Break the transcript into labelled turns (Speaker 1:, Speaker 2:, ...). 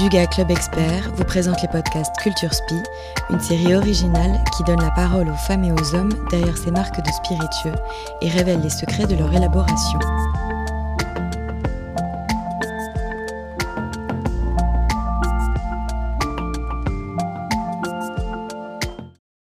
Speaker 1: Duga Club Expert vous présente les podcasts Culture Spi, une série originale qui donne la parole aux femmes et aux hommes derrière ces marques de spiritueux et révèle les secrets de leur élaboration.